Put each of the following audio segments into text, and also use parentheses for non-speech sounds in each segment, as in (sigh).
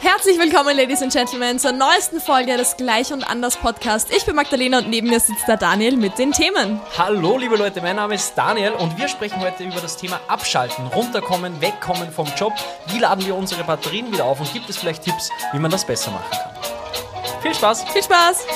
Herzlich willkommen, Ladies and Gentlemen, zur neuesten Folge des Gleich und Anders Podcast. Ich bin Magdalena und neben mir sitzt der Daniel mit den Themen. Hallo liebe Leute, mein Name ist Daniel und wir sprechen heute über das Thema Abschalten, runterkommen, wegkommen vom Job. Wie laden wir unsere Batterien wieder auf und gibt es vielleicht Tipps, wie man das besser machen kann? Viel Spaß! Viel Spaß!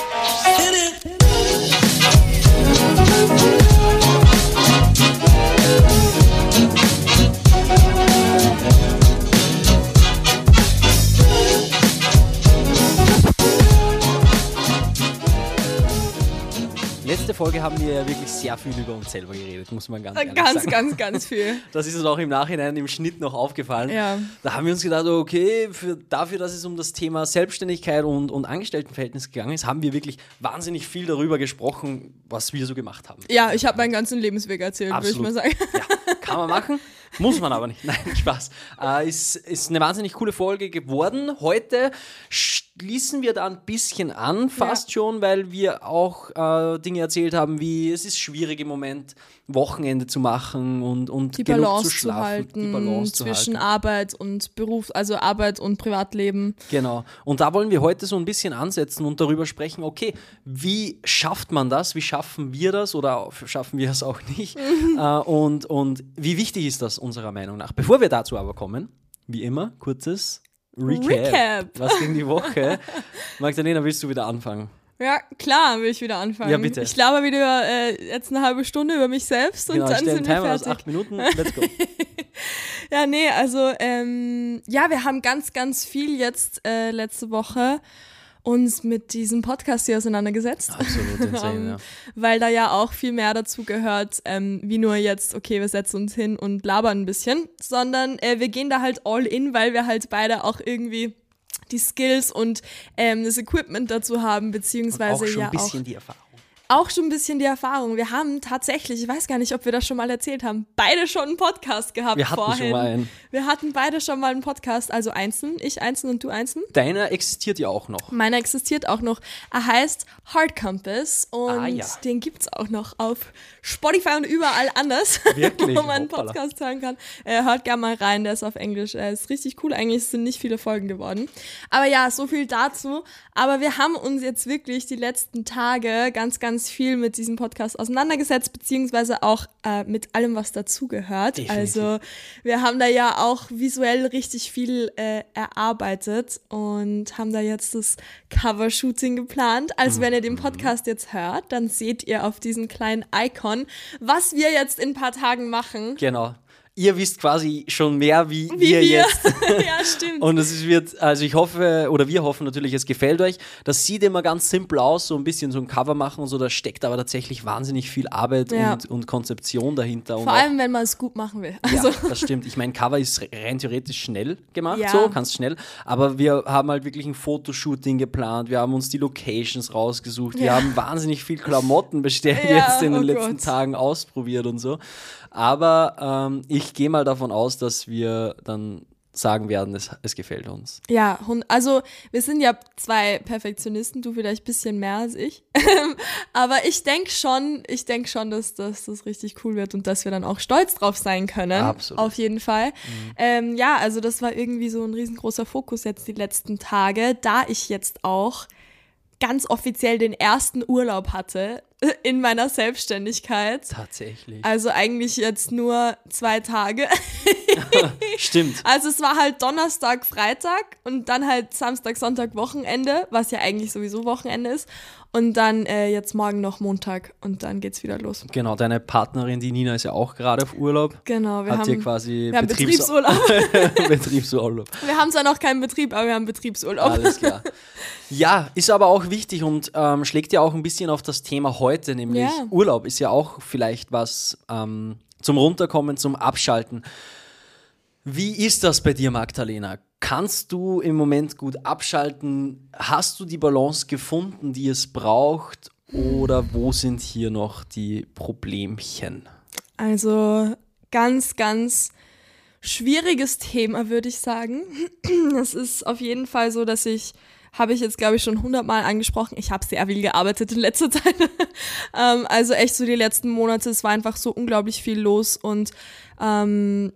Letzte Folge haben wir ja wirklich sehr viel über uns selber geredet, muss man ganz ehrlich Ganz, sagen. ganz, ganz viel. (laughs) Das ist uns auch im Nachhinein im Schnitt noch aufgefallen. Ja. Da haben wir uns gedacht, okay, für, dafür, dass es um das Thema Selbstständigkeit und, und Angestelltenverhältnis gegangen ist, haben wir wirklich wahnsinnig viel darüber gesprochen, was wir so gemacht haben. Ja, ich habe meinen ganzen Lebensweg erzählt, würde ich mal sagen. Ja, kann man machen, (laughs) muss man aber nicht. Nein, Spaß. Äh, ist, ist eine wahnsinnig coole Folge geworden. Heute schließen wir da ein bisschen an, fast schon, weil wir auch äh, Dinge erzählt haben, wie es ist schwierig im Moment, Wochenende zu machen und, und Die genug Balance zu zu, schlafen. halten die Balance zu zwischen halten. Arbeit und Beruf, also Arbeit und Privatleben. Genau. Und da wollen wir heute so ein bisschen ansetzen und darüber sprechen, okay, wie schafft man das? Wie schaffen wir das oder schaffen wir es auch nicht? (laughs) äh, und, und wie wichtig ist das unserer Meinung nach? Bevor wir dazu aber kommen, wie immer, kurzes Recap. Recap. Was ging die Woche? (laughs) Magdalena, willst du wieder anfangen? Ja, klar, will ich wieder anfangen. Ja, bitte. Ich glaube wieder äh, jetzt eine halbe Stunde über mich selbst und Genau, ich dann sind wir Timer aus fertig. acht Minuten. (laughs) Let's go. (laughs) Ja, nee, also ähm, ja, wir haben ganz, ganz viel jetzt äh, letzte Woche uns mit diesem Podcast hier auseinandergesetzt. Absolut insane, (laughs) ja. Weil da ja auch viel mehr dazu gehört, ähm, wie nur jetzt, okay, wir setzen uns hin und labern ein bisschen, sondern äh, wir gehen da halt all in, weil wir halt beide auch irgendwie die Skills und ähm, das Equipment dazu haben, beziehungsweise Auch schon ja ein bisschen auch die Erfahrung. Auch schon ein bisschen die Erfahrung. Wir haben tatsächlich, ich weiß gar nicht, ob wir das schon mal erzählt haben, beide schon einen Podcast gehabt Wir hatten schon vorhin. mal einen. Wir hatten beide schon mal einen Podcast, also einzeln, ich einzeln und du einzeln. Deiner existiert ja auch noch. Meiner existiert auch noch. Er heißt Hard Compass und Ah, ja. den gibt's auch noch auf Spotify und überall anders, (laughs) Wirklich? wo man einen. Podcast hören kann. Äh, hört gerne mal rein, der ist auf Englisch. Er ist richtig cool. Eigentlich sind nicht viele Folgen geworden. Aber ja, so viel dazu. Aber wir haben uns jetzt wirklich die letzten Tage ganz, ganz viel mit diesem Podcast auseinandergesetzt, beziehungsweise auch äh, mit allem, was dazugehört. Definitiv. Also wir haben da ja auch visuell richtig viel äh, erarbeitet und haben da jetzt das Cover-Shooting geplant. Also wenn ihr den Podcast jetzt hört, dann seht ihr auf diesem kleinen Icon, was wir jetzt in ein paar Tagen machen. Genau. Ihr wisst quasi schon mehr, wie, Wie wir, wir. jetzt (laughs) ja, stimmt. Und es wird, also ich hoffe, oder wir hoffen natürlich, es gefällt euch. Das sieht immer ganz simpel aus, so ein bisschen so ein Cover machen und so. Da steckt aber tatsächlich wahnsinnig viel Arbeit Ja. und, und Konzeption dahinter. Vor auch- allem, wenn man es gut machen will. Also, ja, das stimmt. Ich meine, Cover ist rein theoretisch schnell gemacht, Ja. so, ganz schnell. Aber wir haben halt wirklich ein Fotoshooting geplant. Wir haben uns die Locations rausgesucht. Wir haben wahnsinnig viel Klamotten bestellt jetzt in den oh letzten Gott. Tagen ausprobiert und so. Aber ähm, ich gehe mal davon aus, dass wir dann sagen werden, es, es gefällt uns. ja, also wir sind ja zwei Perfektionisten, du vielleicht ein bisschen mehr als ich. (laughs) Aber ich denke schon, ich denke schon, dass, dass das richtig cool wird und dass wir dann auch stolz drauf sein können. Absolut. Auf jeden Fall. Ähm, ja, also das war irgendwie so ein riesengroßer Fokus jetzt die letzten Tage, da ich jetzt auch ganz offiziell den ersten Urlaub hatte (laughs) in meiner Selbstständigkeit. Tatsächlich. Also eigentlich jetzt nur zwei Tage. (laughs) Stimmt. Also es war halt Donnerstag, Freitag und dann halt Samstag, Sonntag, Wochenende, was ja eigentlich sowieso Wochenende ist. Und dann äh, jetzt morgen noch Montag und dann geht's wieder los. Genau, deine Partnerin, die Nina, ist ja auch gerade auf Urlaub. Genau, wir Hat hier haben, quasi wir haben Betriebs- Betriebsurlaub. (laughs) Betriebsurlaub. wir haben zwar noch keinen Betrieb, aber wir haben Betriebsurlaub. Alles klar. Ja, ist aber auch wichtig und ähm, schlägt ja auch ein bisschen auf das Thema heute, nämlich Ja. Urlaub ist ja auch vielleicht was ähm, zum Runterkommen, zum Abschalten. Wie ist das bei dir, Magdalena? Kannst du im Moment gut abschalten? Hast du die Balance gefunden, die es braucht? Oder wo sind hier noch die Problemchen? Also ganz, ganz schwieriges Thema, würde ich sagen. (clears throat) Es ist auf jeden Fall so, dass ich, habe ich jetzt, glaube ich, schon hundertmal angesprochen, ich habe sehr viel gearbeitet in letzter (laughs) Zeit. ähm, also echt so die letzten Monate, es war einfach so unglaublich viel los und ähm,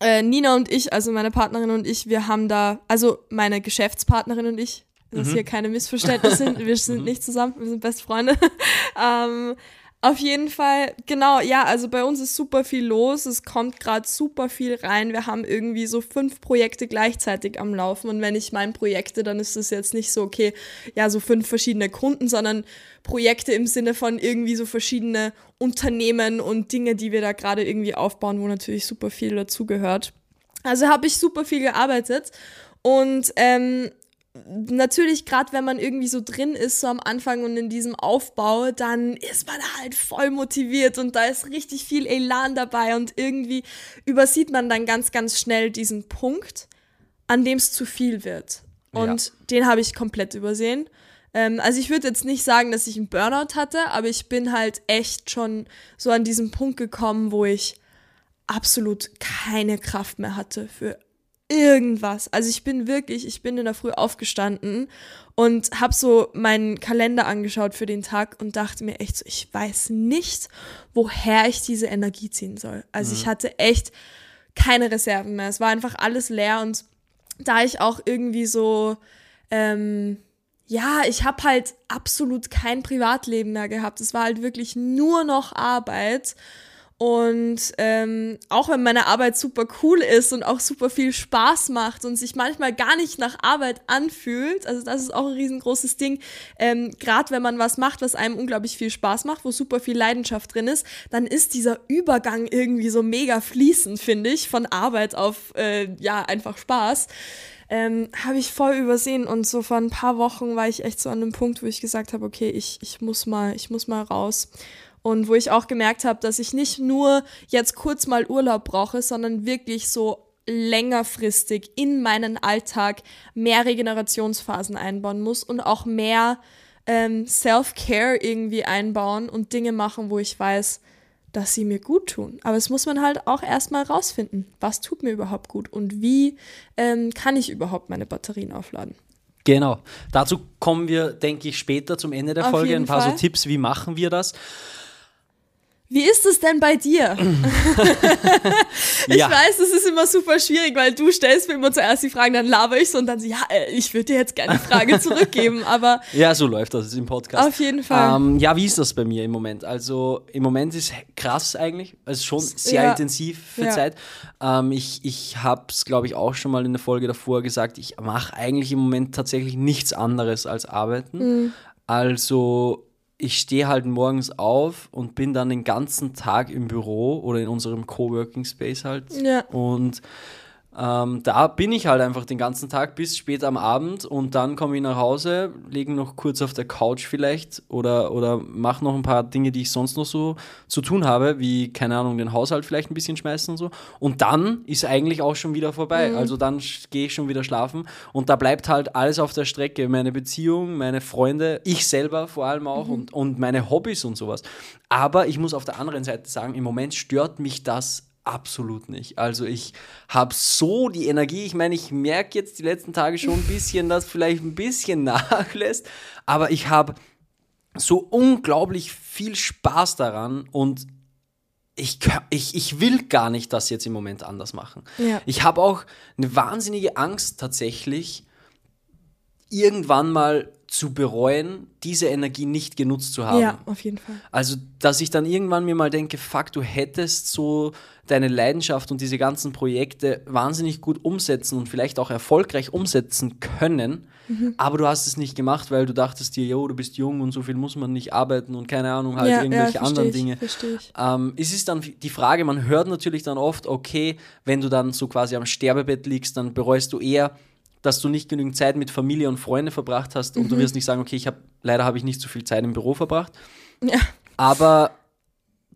äh, Nina und ich, also meine Partnerin und ich, wir haben da, also meine Geschäftspartnerin und ich, dass mhm. hier keine Missverständnisse sind, wir (laughs) sind nicht zusammen, wir sind beste Freunde. (laughs) ähm, auf jeden Fall, genau, ja, also bei uns ist super viel los. Es kommt gerade super viel rein. Wir haben irgendwie so fünf Projekte gleichzeitig am Laufen. Und wenn ich meine Projekte, dann ist es jetzt nicht so, okay, ja, so fünf verschiedene Kunden, sondern Projekte im Sinne von irgendwie so verschiedene Unternehmen und Dinge, die wir da gerade irgendwie aufbauen, wo natürlich super viel dazugehört. Also habe ich super viel gearbeitet. Und ähm, natürlich, gerade wenn man irgendwie so drin ist, so am Anfang und in diesem Aufbau, dann ist man halt voll motiviert und da ist richtig viel Elan dabei und irgendwie übersieht man dann ganz, ganz schnell diesen Punkt, an dem es zu viel wird. Und ja. den habe ich komplett übersehen. Ähm, also ich würde jetzt nicht sagen, dass ich einen Burnout hatte, aber ich bin halt echt schon so an diesen Punkt gekommen, wo ich absolut keine Kraft mehr hatte für irgendwas. Also ich bin wirklich, ich bin in der Früh aufgestanden und habe so meinen Kalender angeschaut für den Tag und dachte mir echt so, ich weiß nicht, woher ich diese Energie ziehen soll. Also mhm. ich hatte echt keine Reserven mehr. Es war einfach alles leer und da ich auch irgendwie so, ähm, ja, ich habe halt absolut kein Privatleben mehr gehabt. Es war halt wirklich nur noch Arbeit. Und ähm, auch wenn meine Arbeit super cool ist und auch super viel Spaß macht und sich manchmal gar nicht nach Arbeit anfühlt, also das ist auch ein riesengroßes Ding, ähm, gerade wenn man was macht, was einem unglaublich viel Spaß macht, wo super viel Leidenschaft drin ist, dann ist dieser Übergang irgendwie so mega fließend, finde ich, von Arbeit auf, äh, ja, einfach Spaß. Ähm, habe ich voll übersehen und so vor ein paar Wochen war ich echt so an einem Punkt, wo ich gesagt habe, okay, ich, ich muss mal, ich muss mal raus. Und wo ich auch gemerkt habe, dass ich nicht nur jetzt kurz mal Urlaub brauche, sondern wirklich so längerfristig in meinen Alltag mehr Regenerationsphasen einbauen muss und auch mehr ähm, Self-Care irgendwie einbauen und Dinge machen, wo ich weiß, dass sie mir gut tun. Aber es muss man halt auch erstmal rausfinden, was tut mir überhaupt gut und wie ähm, kann ich überhaupt meine Batterien aufladen. Genau. Dazu kommen wir, denke ich, später zum Ende der Auf Folge. Ein paar Fall. so Tipps, wie machen wir das. Wie ist es denn bei dir? (clears throat) (laughs) ich ja. weiß, es ist immer super schwierig, weil du stellst mir immer zuerst die Fragen, dann laber ich so und dann so, ja, äh, ich würde dir jetzt gerne die Frage (laughs) zurückgeben, aber. Ja, so läuft das im Podcast. Auf jeden Fall. Ähm, ja, wie ist das bei mir im Moment? Also im Moment ist krass eigentlich, also schon sehr ja. intensiv für ja. Zeit. Ähm, ich ich habe es, glaube ich, auch schon mal in der Folge davor gesagt, ich mache eigentlich im Moment tatsächlich nichts anderes als arbeiten. Mhm. Also ich stehe halt morgens auf und bin dann den ganzen Tag im Büro oder in unserem Coworking Space halt. Ja. Und ähm, da bin ich halt einfach den ganzen Tag bis spät am Abend und dann komme ich nach Hause, lege noch kurz auf der Couch vielleicht oder, oder mache noch ein paar Dinge, die ich sonst noch so zu tun habe, wie, keine Ahnung, den Haushalt vielleicht ein bisschen schmeißen und so. Und dann ist eigentlich auch schon wieder vorbei. Mhm. Also dann gehe ich schon wieder schlafen und da bleibt halt alles auf der Strecke. Meine Beziehung, meine Freunde, ich selber vor allem auch mhm. und, und meine Hobbys und sowas. Aber ich muss auf der anderen Seite sagen, im Moment stört mich das absolut nicht. Also ich habe so die Energie. Ich meine, ich merke jetzt die letzten Tage schon ein bisschen, dass vielleicht ein bisschen (laughs) nachlässt, aber ich habe so unglaublich viel Spaß daran und ich, ich, ich will gar nicht das jetzt im Moment anders machen. Ja. Ich habe auch eine wahnsinnige Angst tatsächlich, irgendwann mal zu bereuen, diese Energie nicht genutzt zu haben. Ja, auf jeden Fall. Also, dass ich dann irgendwann mir mal denke, fuck, du hättest so deine Leidenschaft und diese ganzen Projekte wahnsinnig gut umsetzen und vielleicht auch erfolgreich umsetzen können, mhm. aber du hast es nicht gemacht, weil du dachtest dir, jo, du bist jung und so viel muss man nicht arbeiten und keine Ahnung, halt ja, irgendwelche ja, anderen ich, Dinge. Ich. Ähm, es ist dann die Frage, man hört natürlich dann oft, okay, wenn du dann so quasi am Sterbebett liegst, dann bereust du eher, dass du nicht genügend Zeit mit Familie und Freunde verbracht hast und du mhm. wirst nicht sagen, okay, ich habe leider habe ich nicht so viel Zeit im Büro verbracht. Ja. Aber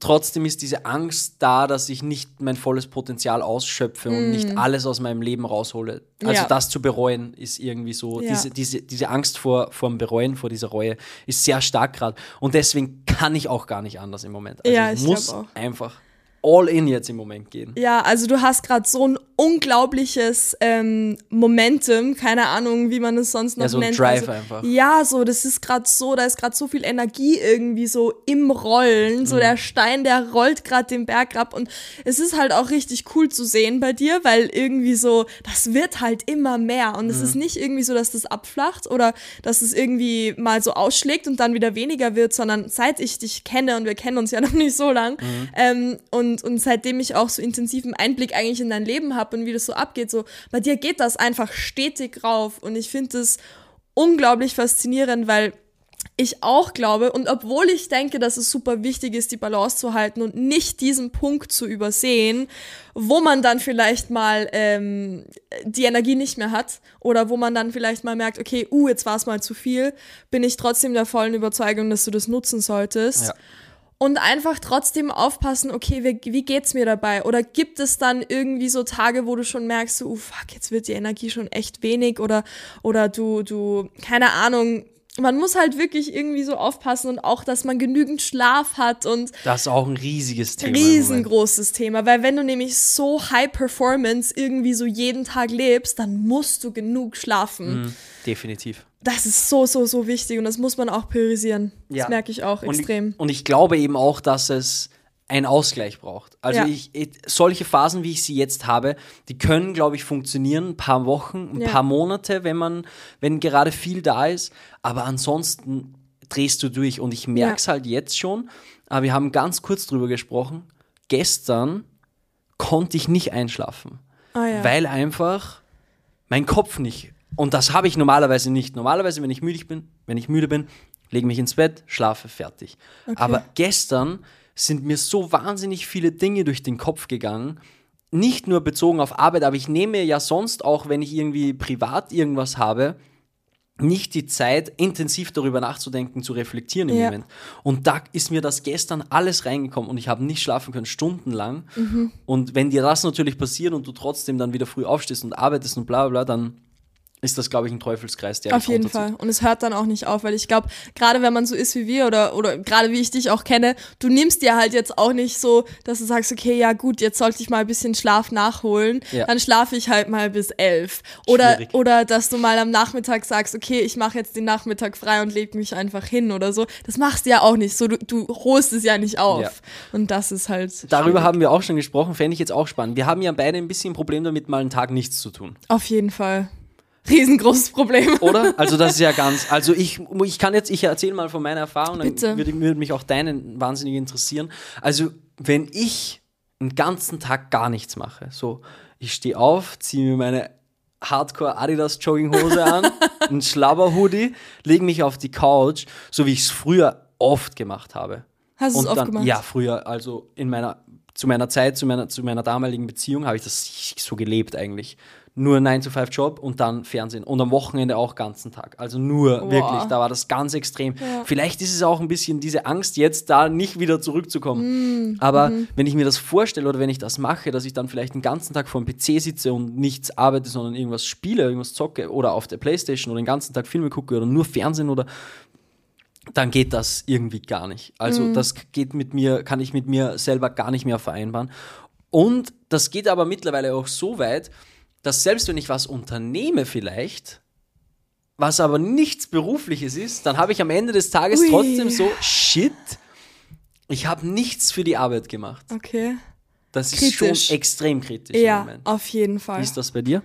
trotzdem ist diese Angst da, dass ich nicht mein volles Potenzial ausschöpfe mm. und nicht mhm. alles aus meinem Leben raushole. Also ja. das zu bereuen ist irgendwie so, ja. diese, diese, diese Angst vor, vor dem Bereuen, vor dieser Reue ist sehr stark gerade. Und deswegen kann ich auch gar nicht anders im Moment. Also ja, ich, ich muss einfach all in jetzt im Moment gehen. Ja, also du hast gerade so einen unglaubliches ähm, Momentum, keine Ahnung, wie man es sonst noch Ja, so ein nennt. Drive also, einfach. Ja, so, das ist gerade so, da ist gerade so viel Energie irgendwie so im Rollen, Mhm. so der Stein, der rollt gerade den Berg ab und es ist halt auch richtig cool zu sehen bei dir, weil irgendwie so, das wird halt immer mehr und es Mhm. ist nicht irgendwie so, dass das abflacht oder dass es irgendwie mal so ausschlägt und dann wieder weniger wird, sondern seit ich dich kenne und wir kennen uns ja (laughs) noch nicht so lang Mhm. ähm, und, und seitdem ich auch so intensiven Einblick eigentlich in dein Leben habe und wie das so abgeht, so bei dir geht das einfach stetig rauf und ich finde es unglaublich faszinierend, weil ich auch glaube, und obwohl ich denke, dass es super wichtig ist, die Balance zu halten und nicht diesen Punkt zu übersehen, wo man dann vielleicht mal ähm, die Energie nicht mehr hat oder wo man dann vielleicht mal merkt, okay, uh, jetzt war es mal zu viel, bin ich trotzdem der vollen Überzeugung, dass du das nutzen solltest. Ja. Und einfach trotzdem aufpassen, okay, wie, wie geht's mir dabei? Oder gibt es dann irgendwie so Tage, wo du schon merkst, so, uh, fuck, jetzt wird die Energie schon echt wenig oder, oder du, du, keine Ahnung, man muss halt wirklich irgendwie so aufpassen und auch, dass man genügend Schlaf hat und Das ist auch ein riesiges Thema. riesengroßes Thema, weil wenn du nämlich so High Performance irgendwie so jeden Tag lebst, dann musst du genug schlafen. Mhm, definitiv. Das ist so, so, so wichtig und das muss man auch priorisieren. Ja. Das merke ich auch Und extrem. Ich, und ich glaube eben auch, dass es einen Ausgleich braucht. Also Ja. ich, solche Phasen, wie ich sie jetzt habe, die können, glaube ich, funktionieren, ein paar Wochen, ein Ja. paar Monate, wenn man, wenn gerade viel da ist. Aber ansonsten drehst du durch. Und ich merke es halt jetzt schon, aber wir haben ganz kurz drüber gesprochen. Gestern konnte ich nicht einschlafen, ja. weil einfach mein Kopf nicht. Und das habe ich normalerweise nicht. Normalerweise, wenn ich müde bin, wenn ich müde bin, lege mich ins Bett, schlafe fertig. Aber gestern sind mir so wahnsinnig viele Dinge durch den Kopf gegangen. Nicht nur bezogen auf Arbeit, aber ich nehme ja sonst auch, wenn ich irgendwie privat irgendwas habe, nicht die Zeit, intensiv darüber nachzudenken, zu reflektieren im Ja. Moment. Und da ist mir das gestern alles reingekommen und ich habe nicht schlafen können, stundenlang. Mhm. Und wenn dir das natürlich passiert und du trotzdem dann wieder früh aufstehst und arbeitest und bla bla bla, dann ist das, glaube ich, ein Teufelskreis, der Auf jeden. Fall. Und es hört dann auch nicht auf, weil ich glaube, gerade wenn man so ist wie wir oder, oder gerade wie ich dich auch kenne, du nimmst dir halt jetzt auch nicht so, dass du sagst, okay, ja gut, jetzt sollte ich mal ein bisschen Schlaf nachholen, Ja. dann schlafe ich halt mal bis elf. Oder, Schwierig. oder dass du mal am Nachmittag sagst, okay, ich mache jetzt den Nachmittag frei und leg mich einfach hin oder so. Das machst du ja auch nicht so, du, du holst es ja nicht auf. Ja. Und das ist halt Darüber schwierig. haben wir auch schon gesprochen, fände ich jetzt auch spannend. Wir haben ja beide ein bisschen ein Problem damit, mal einen Tag nichts zu tun. Auf jeden Fall. Riesengroßes Problem. Oder? Also das ist ja (laughs) ganz. Also ich, ich kann jetzt, ich erzähle mal von meiner Erfahrung, dann Bitte. würde, würde mich auch deine wahnsinnig interessieren. Also wenn ich einen ganzen Tag gar nichts mache, so ich stehe auf, ziehe mir meine Hardcore Adidas Jogginghose an, (laughs) ein Schlabberhoodie, lege mich auf die Couch, so wie ich es früher oft gemacht habe. Hast du es oft dann, gemacht? Ja, früher, also in meiner, zu meiner Zeit, zu meiner, zu meiner damaligen Beziehung habe ich das so gelebt eigentlich. Nur 9-to-5-Job und dann Fernsehen. Und am Wochenende auch ganzen Tag. Also nur Boah. wirklich, da war das ganz extrem. Vielleicht ist es auch ein bisschen diese Angst, jetzt da nicht wieder zurückzukommen. Aber wenn ich mir das vorstelle oder wenn ich das mache, dass ich dann vielleicht den ganzen Tag vor dem PC sitze und nichts arbeite, sondern irgendwas spiele, irgendwas zocke oder auf der Playstation oder den ganzen Tag Filme gucke oder nur Fernsehen oder dann geht das irgendwie gar nicht. Also das geht mit mir, kann ich mit mir selber gar nicht mehr vereinbaren. Und das geht aber mittlerweile auch so weit, dass selbst wenn ich was unternehme vielleicht, was aber nichts Berufliches ist, dann habe ich am Ende des Tages Ui. trotzdem so, shit, ich habe nichts für die Arbeit gemacht. Okay. Das ist Kritisch. schon extrem kritisch im Ja, Moment. auf jeden Fall. Wie ist das bei dir?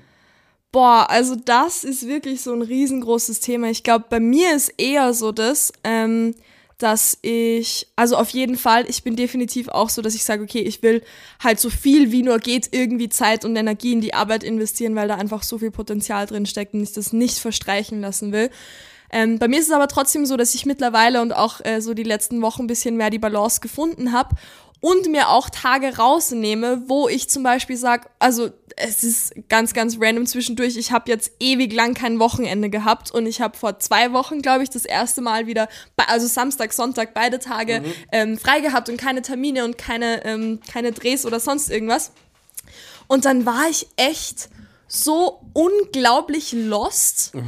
Boah, also das ist wirklich so ein riesengroßes Thema. Ich glaube, bei mir ist eher so das, ähm, dass ich, also auf jeden Fall, ich bin definitiv auch so, dass ich sage, okay, ich will halt so viel wie nur geht irgendwie Zeit und Energie in die Arbeit investieren, weil da einfach so viel Potenzial drin steckt und ich das nicht verstreichen lassen will. Ähm, bei mir ist es aber trotzdem so, dass ich mittlerweile und auch äh, so die letzten Wochen ein bisschen mehr die Balance gefunden habe und mir auch Tage rausnehme, wo ich zum Beispiel sage, also es ist ganz, ganz random zwischendurch. Ich habe jetzt ewig lang kein Wochenende gehabt und ich habe vor zwei Wochen, glaube ich, das erste Mal wieder, also Samstag, Sonntag, beide Tage ähm, frei gehabt und keine Termine und keine, ähm, keine Drehs oder sonst irgendwas. Und dann war ich echt so unglaublich lost. (laughs)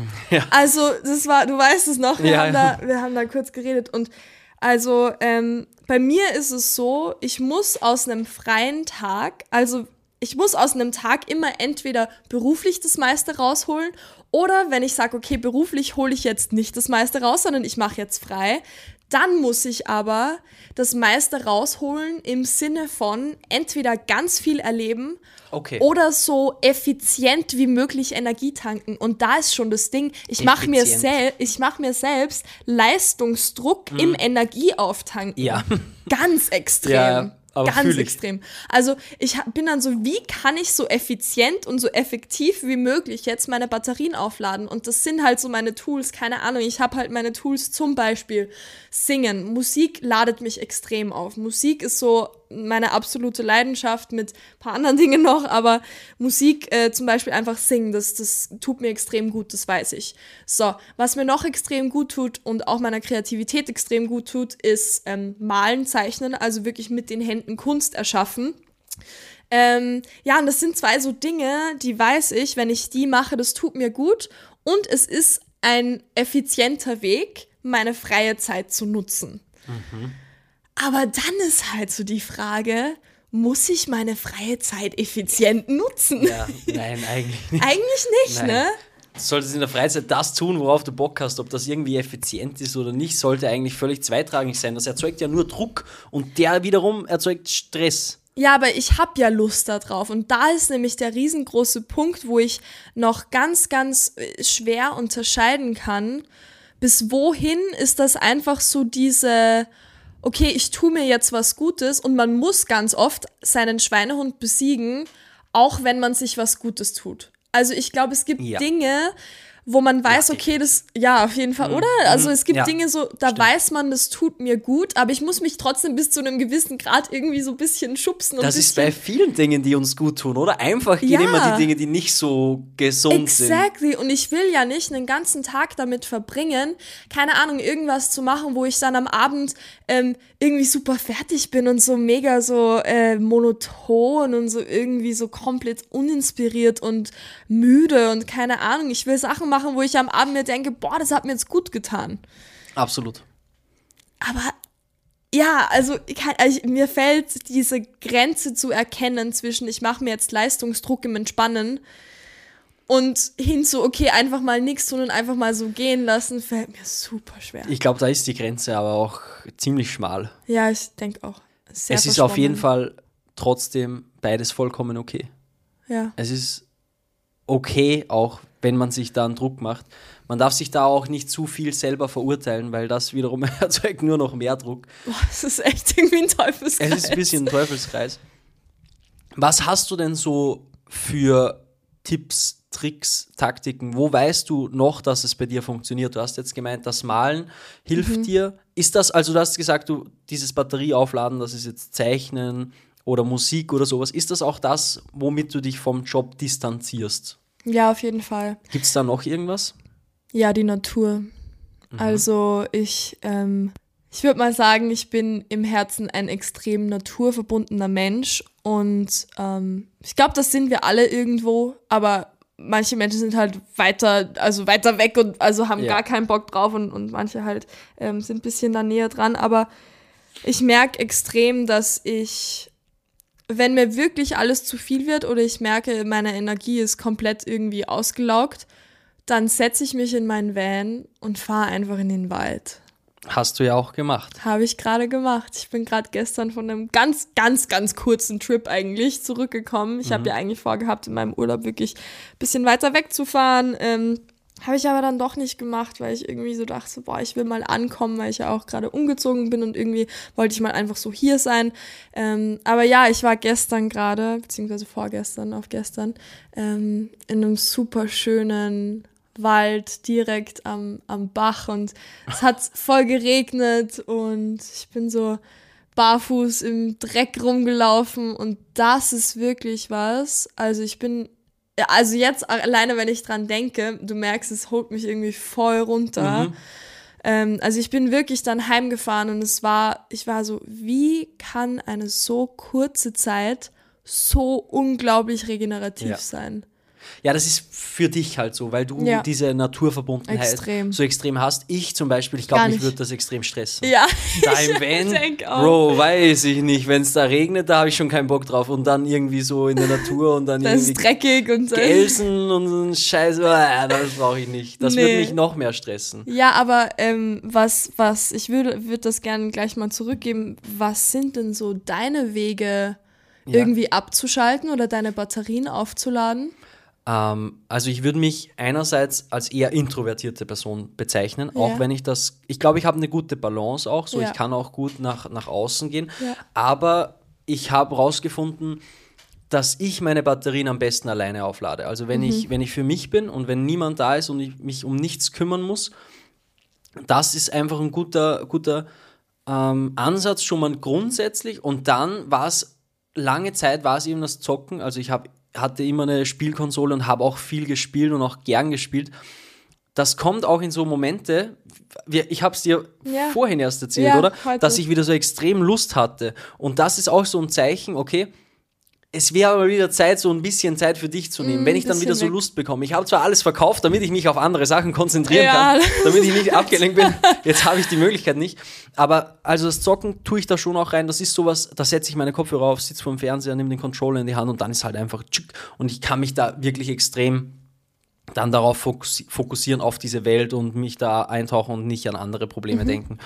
Also, das war, du weißt es noch, wir, Ja, haben, ja. Da, wir haben da kurz geredet. Und also, ähm, bei mir ist es so, ich muss aus einem freien Tag, also ich muss aus einem Tag immer entweder beruflich das meiste rausholen oder wenn ich sage, okay, beruflich hole ich jetzt nicht das meiste raus, sondern ich mache jetzt frei, dann muss ich aber das meiste rausholen im Sinne von entweder ganz viel erleben Okay. oder so effizient wie möglich Energie tanken. Und da ist schon das Ding, ich mache mir, sel ich mach mir selbst Leistungsdruck im Energieauftanken. Ja. Ganz (laughs) extrem. Ja, aber Ganz extrem. Also ich bin dann so, wie kann ich so effizient und so effektiv wie möglich jetzt meine Batterien aufladen? Und das sind halt so meine Tools, keine Ahnung. Ich habe halt meine Tools zum Beispiel singen. Musik ladet mich extrem auf. Musik ist so meine absolute Leidenschaft mit ein paar anderen Dingen noch, aber Musik äh, zum Beispiel einfach singen, das, das tut mir extrem gut, das weiß ich. So, was mir noch extrem gut tut und auch meiner Kreativität extrem gut tut, ist ähm, malen, zeichnen, also wirklich mit den Händen Kunst erschaffen. Ähm, ja, und das sind zwei so Dinge, die weiß ich, wenn ich die mache, das tut mir gut und es ist ein effizienter Weg, meine freie Zeit zu nutzen. Aber dann ist halt so die Frage, muss ich meine freie Zeit effizient nutzen? ja. Nein, eigentlich nicht. Eigentlich nicht, Nein. ne? Du solltest in der Freizeit das tun, worauf du Bock hast. Ob das irgendwie effizient ist oder nicht, sollte eigentlich völlig zweitrangig sein. Das erzeugt ja nur Druck und der wiederum erzeugt Stress. Ja, aber ich habe ja Lust darauf. Und da ist nämlich der riesengroße Punkt, wo ich noch ganz, ganz äh, schwer unterscheiden kann, bis wohin ist das einfach so diese, okay, ich tue mir jetzt was Gutes und man muss ganz oft seinen Schweinehund besiegen, auch wenn man sich was Gutes tut. Also ich glaube, es gibt Ja. Dinge, wo man weiß, okay, das, ja, auf jeden Fall, oder? Also es gibt Ja, Dinge so, da stimmt. weiß man, das tut mir gut, aber ich muss mich trotzdem bis zu einem gewissen Grad irgendwie so ein bisschen schubsen und Das ein ist bisschen bei vielen Dingen, die uns gut tun, oder? Einfach gehen Ja. immer die Dinge, die nicht so gesund sind. Exactly. Und ich will ja nicht einen ganzen Tag damit verbringen, keine Ahnung, irgendwas zu machen, wo ich dann am Abend ähm, irgendwie super fertig bin und so mega so äh, monoton und so irgendwie so komplett uninspiriert und müde und keine Ahnung. Ich will Sachen machen, wo ich am Abend mir denke, boah, das hat mir jetzt gut getan. Absolut. Aber ja, also, ich kann, also ich, mir fällt diese Grenze zu erkennen zwischen, ich mache mir jetzt Leistungsdruck im Entspannen und hin zu, okay, einfach mal nichts tun und einfach mal so gehen lassen, fällt mir super schwer. Ich glaube, da ist die Grenze aber auch ziemlich schmal. ja, ich denke auch. Sehr es ist auf jeden. Fall trotzdem beides vollkommen okay. Ja. Es ist okay, auch wenn man sich da einen Druck macht. Man darf sich da auch nicht zu viel selber verurteilen, weil das wiederum (laughs) erzeugt nur noch mehr Druck. Boah, es ist echt irgendwie ein Teufelskreis. Es ist ein bisschen ein Teufelskreis. Was hast du denn so für Tipps, Tricks, Taktiken? Wo weißt du noch, dass es bei dir funktioniert? Du hast jetzt gemeint, das Malen hilft dir. Ist das, also du hast gesagt, du dieses Batterieaufladen, das ist jetzt Zeichnen oder Musik oder sowas. Ist das auch das, womit du dich vom Job distanzierst? Ja, auf jeden Fall. Gibt es da noch irgendwas? Ja, die Natur. Also ich, ähm, ich würde mal sagen, ich bin im Herzen ein extrem naturverbundener Mensch und ähm, ich glaube, das sind wir alle irgendwo, aber manche Menschen sind halt weiter, also weiter weg und also haben Ja. gar keinen Bock drauf und, und manche halt ähm, sind ein bisschen da näher dran, aber ich merke extrem, dass ich wenn mir wirklich alles zu viel wird oder ich merke, meine Energie ist komplett irgendwie ausgelaugt, dann setze ich mich in meinen Van und fahre einfach in den Wald. Hast du ja auch gemacht. Habe ich gerade gemacht. Ich bin gerade gestern von einem ganz, ganz, ganz kurzen Trip eigentlich zurückgekommen. Ich habe ja eigentlich vorgehabt, in meinem Urlaub wirklich ein bisschen weiter wegzufahren. Ähm, habe ich aber dann doch nicht gemacht, weil ich irgendwie so dachte, boah, ich will mal ankommen, weil ich ja auch gerade umgezogen bin und irgendwie wollte ich mal einfach so hier sein. Ähm, aber ja, ich war gestern gerade, beziehungsweise vorgestern auf gestern, ähm, in einem super schönen Wald direkt am, am Bach und es hat (laughs) voll geregnet und ich bin so barfuß im Dreck rumgelaufen und das ist wirklich was. Also ich bin, also jetzt alleine, wenn ich dran denke, du merkst, es holt mich irgendwie voll runter. Ähm, also ich bin wirklich dann heimgefahren und es war, ich war so, wie kann eine so kurze Zeit so unglaublich regenerativ Ja. sein? Ja, das ist für dich halt so, weil du Ja. diese Naturverbundenheit Extrem. so extrem hast. Ich zum Beispiel, ich glaube, mich würde das extrem stressen. Ja, (laughs) ich im Van, denk auch. Bro, weiß ich nicht. Wenn es da regnet, da habe ich schon keinen Bock drauf. Und dann irgendwie so in der Natur und dann (laughs) das ist irgendwie dreckig und so. Gelsen und so ein Scheiß. Ah, das brauche ich nicht. Das würde Nee. mich noch mehr stressen. Ja, aber ähm, was, was, ich würde würd das gerne gleich mal zurückgeben. Was sind denn so deine Wege, Ja. irgendwie abzuschalten oder deine Batterien aufzuladen? Ähm, also ich würde mich einerseits als eher introvertierte Person bezeichnen, auch Ja. wenn ich das, ich glaube, ich habe eine gute Balance auch, so Ja. ich kann auch gut nach, nach außen gehen, Ja. aber ich habe rausgefunden, dass ich meine Batterien am besten alleine auflade. Also wenn, Mhm. ich, wenn ich für mich bin und wenn niemand da ist und ich mich um nichts kümmern muss, das ist einfach ein guter, guter ähm, Ansatz schon mal grundsätzlich. Und dann war es lange Zeit war es eben das Zocken. Also ich hab, hatte immer eine Spielkonsole und habe auch viel gespielt und auch gern gespielt. Das kommt auch in so Momente, ich habe es dir Ja. vorhin erst erzählt, Ja, oder? heute. Dass ich wieder so extrem Lust hatte. Und das ist auch so ein Zeichen, okay, es wäre mal wieder Zeit, so ein bisschen Zeit für dich zu nehmen, Mm, wenn ich dann wieder so weg. Lust bekomme. Ich habe zwar alles verkauft, damit ich mich auf andere Sachen konzentrieren Ja. kann, (laughs) damit ich nicht abgelenkt bin. Jetzt habe ich die Möglichkeit nicht. Aber also das Zocken tue ich da schon auch rein. Das ist sowas, da setze ich meine Kopfhörer auf, sitze vor dem Fernseher, nehme den Controller in die Hand und dann ist halt einfach tschick. und ich kann mich da wirklich extrem dann darauf fokus- fokussieren auf diese Welt und mich da eintauchen und nicht an andere Probleme denken.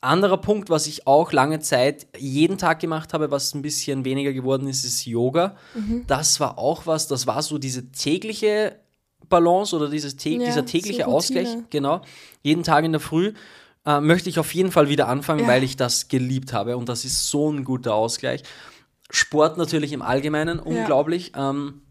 Anderer Punkt, was ich auch lange Zeit jeden Tag gemacht habe, was ein bisschen weniger geworden ist, ist Yoga. Das war auch was, das war so diese tägliche Balance oder dieses tä Ja, dieser tägliche so Ausgleich, genau, jeden Tag in der Früh. Äh, möchte ich auf jeden Fall wieder anfangen, Ja. weil ich das geliebt habe und das ist so ein guter Ausgleich. Sport natürlich im Allgemeinen unglaublich. Ähm,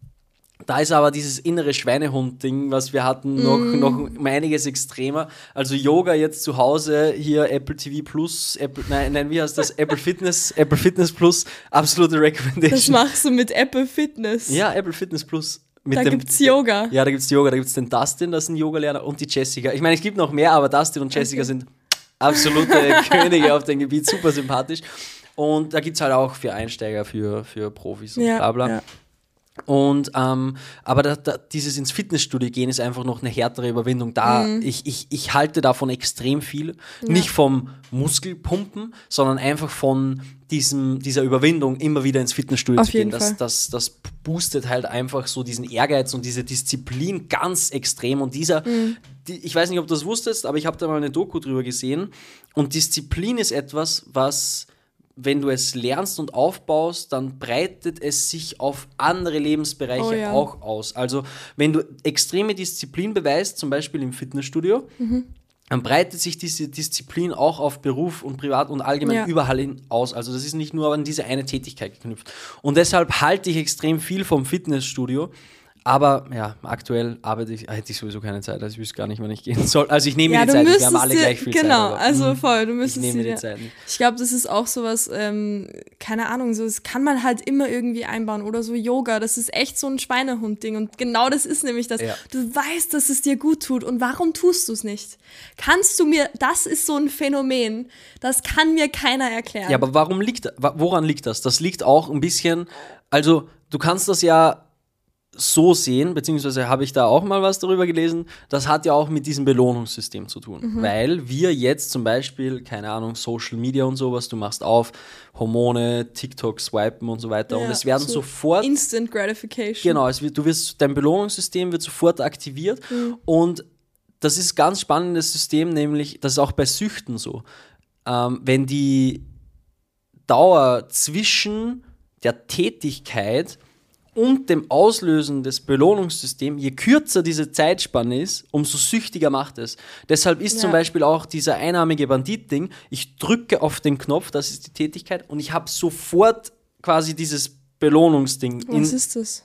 da ist aber dieses innere Schweinehund-Ding, was wir hatten, noch, Mm. noch um einiges extremer. Also Yoga jetzt zu Hause, hier Apple TV Plus, Apple, nein, nein, wie heißt das? (laughs) Apple Fitness, Apple Fitness Plus, absolute Das Recommendation. machst du mit Apple Fitness. Ja, Apple Fitness Plus. Mit da dem, gibt's Yoga. Ja, da gibt's Yoga, da gibt's den Dustin, das ist ein Yogalehrer, und die Jessica. Ich meine, es gibt noch mehr, aber Dustin und Jessica Okay. sind absolute (laughs) Könige auf dem Gebiet, super sympathisch. Und da gibt's halt auch für Einsteiger, für, für Profis und Ja, bla bla. ja. Und ähm, aber da, da, dieses ins Fitnessstudio gehen ist einfach noch eine härtere Überwindung. Da Mhm. ich, ich, ich halte davon extrem viel. Nicht vom Muskelpumpen, sondern einfach von diesem, dieser Überwindung, immer wieder ins Fitnessstudio Auf zu gehen. Das, das, das boostet halt einfach so diesen Ehrgeiz und diese Disziplin ganz extrem. Und dieser, Mhm. die, ich weiß nicht, ob du das wusstest, aber ich habe da mal eine Doku drüber gesehen. Und Disziplin ist etwas, was wenn du es lernst und aufbaust, dann breitet es sich auf andere Lebensbereiche Oh ja. auch aus. Also wenn du extreme Disziplin beweist, zum Beispiel im Fitnessstudio, Mhm. dann breitet sich diese Disziplin auch auf Beruf und Privat und allgemein Ja. überall hin aus. Also das ist nicht nur an diese eine Tätigkeit geknüpft. Und deshalb halte ich extrem viel vom Fitnessstudio. Aber ja, aktuell arbeite ich, hätte ich sowieso keine Zeit, also ich wüsste gar nicht, wann ich gehen soll. Also ich nehme Ja, mir die Zeit, wir haben alle dir, gleich viel genau, Zeit. aber, also mm, voll, du ich müsstest nehme mir dir, die Zeit nicht. ich glaube, das ist auch sowas, ähm, keine Ahnung, so, das kann man halt immer irgendwie einbauen oder so Yoga, das ist echt so ein Schweinehund-Ding und genau das ist nämlich das, Ja. du weißt, dass es dir gut tut und warum tust du es nicht? Kannst du mir, das ist so ein Phänomen, das kann mir keiner erklären. Ja, aber warum liegt, woran liegt das? Das liegt auch ein bisschen, also du kannst das ja so sehen, beziehungsweise habe ich da auch mal was darüber gelesen, das hat ja auch mit diesem Belohnungssystem zu tun. Mhm. Weil wir jetzt zum Beispiel, keine Ahnung, Social Media und sowas, du machst auf, Hormone, TikTok, Swipen und so weiter und Ja, es werden so sofort Instant Gratification. Genau, es wird, du wirst, dein Belohnungssystem wird sofort aktiviert Mhm. und das ist ein ganz spannendes System, nämlich, das ist auch bei Süchten so. Ähm, wenn die Dauer zwischen der Tätigkeit und dem Auslösen des Belohnungssystems, je kürzer diese Zeitspanne ist, umso süchtiger macht es. Deshalb ist zum Ja. Beispiel auch dieser einarmige Bandit-Ding, ich drücke auf den Knopf, das ist die Tätigkeit, und ich habe sofort quasi dieses Belohnungsding in, Was ist das?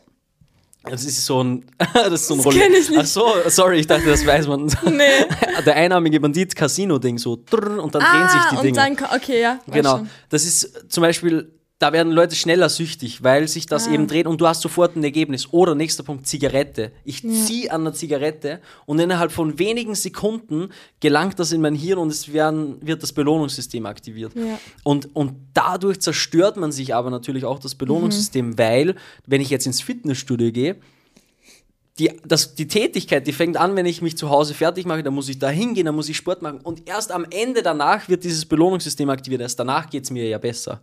das ist so ein, (laughs) das ist so ein Das kenn ich nicht. Ach so, sorry, ich dachte, das weiß man. (laughs) Nee. (laughs) Der einarmige Bandit Casino Ding so und dann drehen sich die Ah, und Dinge. dann, okay, ja. genau. Das ist zum Beispiel, da werden Leute schneller süchtig, weil sich das Ah. eben dreht und du hast sofort ein Ergebnis. Oder nächster Punkt Zigarette. Ich ziehe an der Zigarette und innerhalb von wenigen Sekunden gelangt das in mein Hirn und es werden, wird das Belohnungssystem aktiviert. Ja. Und, und dadurch zerstört man sich aber natürlich auch das Belohnungssystem, weil, wenn ich jetzt ins Fitnessstudio gehe, die, das, die Tätigkeit, die fängt an, wenn ich mich zu Hause fertig mache, dann muss ich da hingehen, dann muss ich Sport machen und erst am Ende danach wird dieses Belohnungssystem aktiviert. Erst danach geht es mir ja besser.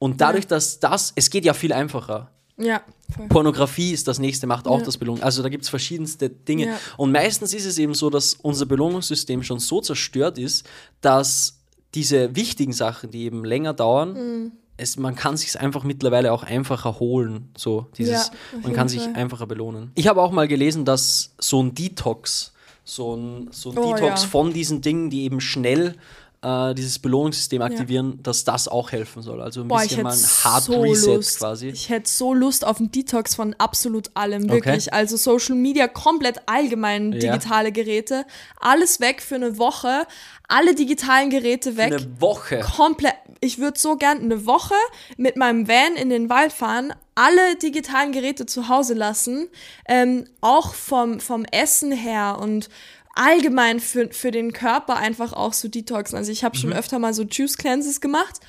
Und dadurch, dass das, es geht ja viel einfacher. Ja, voll. Pornografie ist das nächste, macht auch Ja. das Belohnung. Also da gibt es verschiedenste Dinge. Ja. Und meistens ist es eben so, dass unser Belohnungssystem schon so zerstört ist, dass diese wichtigen Sachen, die eben länger dauern, Mhm. es, man kann sich einfach mittlerweile auch einfacher holen. So, dieses, Ja, man kann sich Fall. einfacher belohnen. Ich habe auch mal gelesen, dass so ein Detox, so ein, so ein Oh, Detox ja. von diesen Dingen, die eben schnell äh, dieses Belohnungssystem aktivieren, dass das auch helfen soll. Also ein Boah, bisschen mal ein Hard so Reset Lust. quasi. Ich hätte so Lust auf einen Detox von absolut allem, Okay. wirklich. Also Social Media, komplett allgemein Ja. digitale Geräte. Alles weg für eine Woche. Alle digitalen Geräte weg. Eine Woche. komplett. Ich würde so gern eine Woche mit meinem Van in den Wald fahren, alle digitalen Geräte zu Hause lassen, ähm, auch vom, vom Essen her und allgemein für, für den Körper einfach auch so detoxen. Also ich habe schon öfter mal so Juice Cleanses gemacht. Mhm.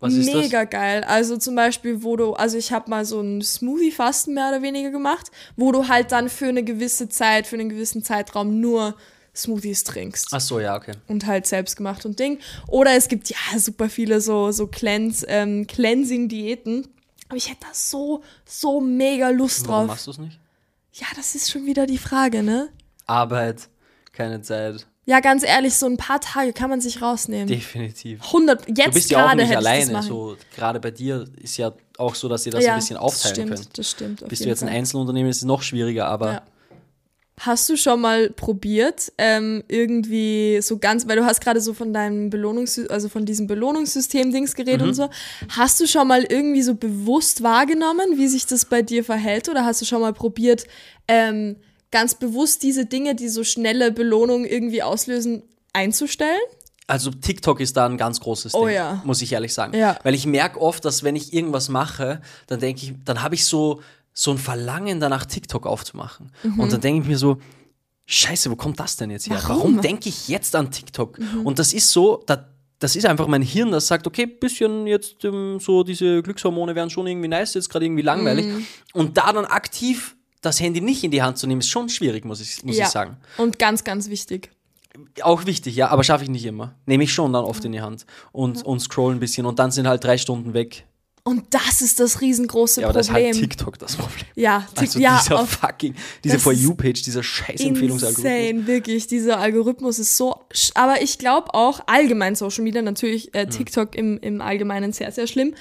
Was ist das? Mega geil. Also zum Beispiel, wo du, also ich habe mal so ein Smoothie-Fasten mehr oder weniger gemacht, wo du halt dann für eine gewisse Zeit, für einen gewissen Zeitraum nur Smoothies trinkst Ach so, ja, okay. und halt selbst gemacht und Ding. Oder es gibt ja super viele so, so Cleanse, ähm, Cleansing-Diäten. Aber ich hätte da so, so mega Lust Warum drauf. machst du es nicht? Ja, das ist schon wieder die Frage, ne? Arbeit, keine Zeit. Ja, ganz ehrlich, so ein paar Tage kann man sich rausnehmen. Definitiv. 100, jetzt Du bist ja auch gerade nicht alleine. So, gerade bei dir ist ja auch so, dass ihr das ja, ein bisschen aufteilen das stimmt, könnt. Das stimmt. Bist du jetzt ein. Einzelunternehmen, ist es noch schwieriger, aber Ja. Hast du schon mal probiert, ähm, irgendwie so ganz, weil du hast gerade so von deinem Belohnungs, also von diesem Belohnungssystem-Dings geredet Mhm. und so. Hast du schon mal irgendwie so bewusst wahrgenommen, wie sich das bei dir verhält? Oder hast du schon mal probiert, ähm, ganz bewusst diese Dinge, die so schnelle Belohnung irgendwie auslösen, einzustellen? Also TikTok ist da ein ganz großes Oh Ding, ja. muss ich ehrlich sagen. Ja. Weil ich merke oft, dass wenn ich irgendwas mache, dann denke ich, dann habe ich so, so ein Verlangen danach, TikTok aufzumachen. Und dann denke ich mir so, Scheiße, wo kommt das denn jetzt her? Warum? Warum, denke ich jetzt an TikTok? Und das ist so, da, das ist einfach mein Hirn, das sagt, okay, bisschen jetzt ähm, so diese Glückshormone wären schon irgendwie nice, jetzt gerade irgendwie langweilig. Und da dann aktiv das Handy nicht in die Hand zu nehmen, ist schon schwierig, muss ich, muss ich sagen. Und ganz, ganz wichtig. Auch wichtig, ja, aber schaffe ich nicht immer. Nehme ich schon dann oft in die Hand und, und scroll ein bisschen und dann sind halt drei Stunden weg. Und das ist das riesengroße Ja, aber das ist Problem. halt TikTok das Problem. ja, Tik- Also ja, dieser fucking, diese For You-Page, dieser scheiß Empfehlungsalgorithmus. Insane, wirklich. Dieser Algorithmus ist so. Aber ich glaube auch allgemein Social Media, natürlich äh, TikTok im, im Allgemeinen sehr, sehr schlimm.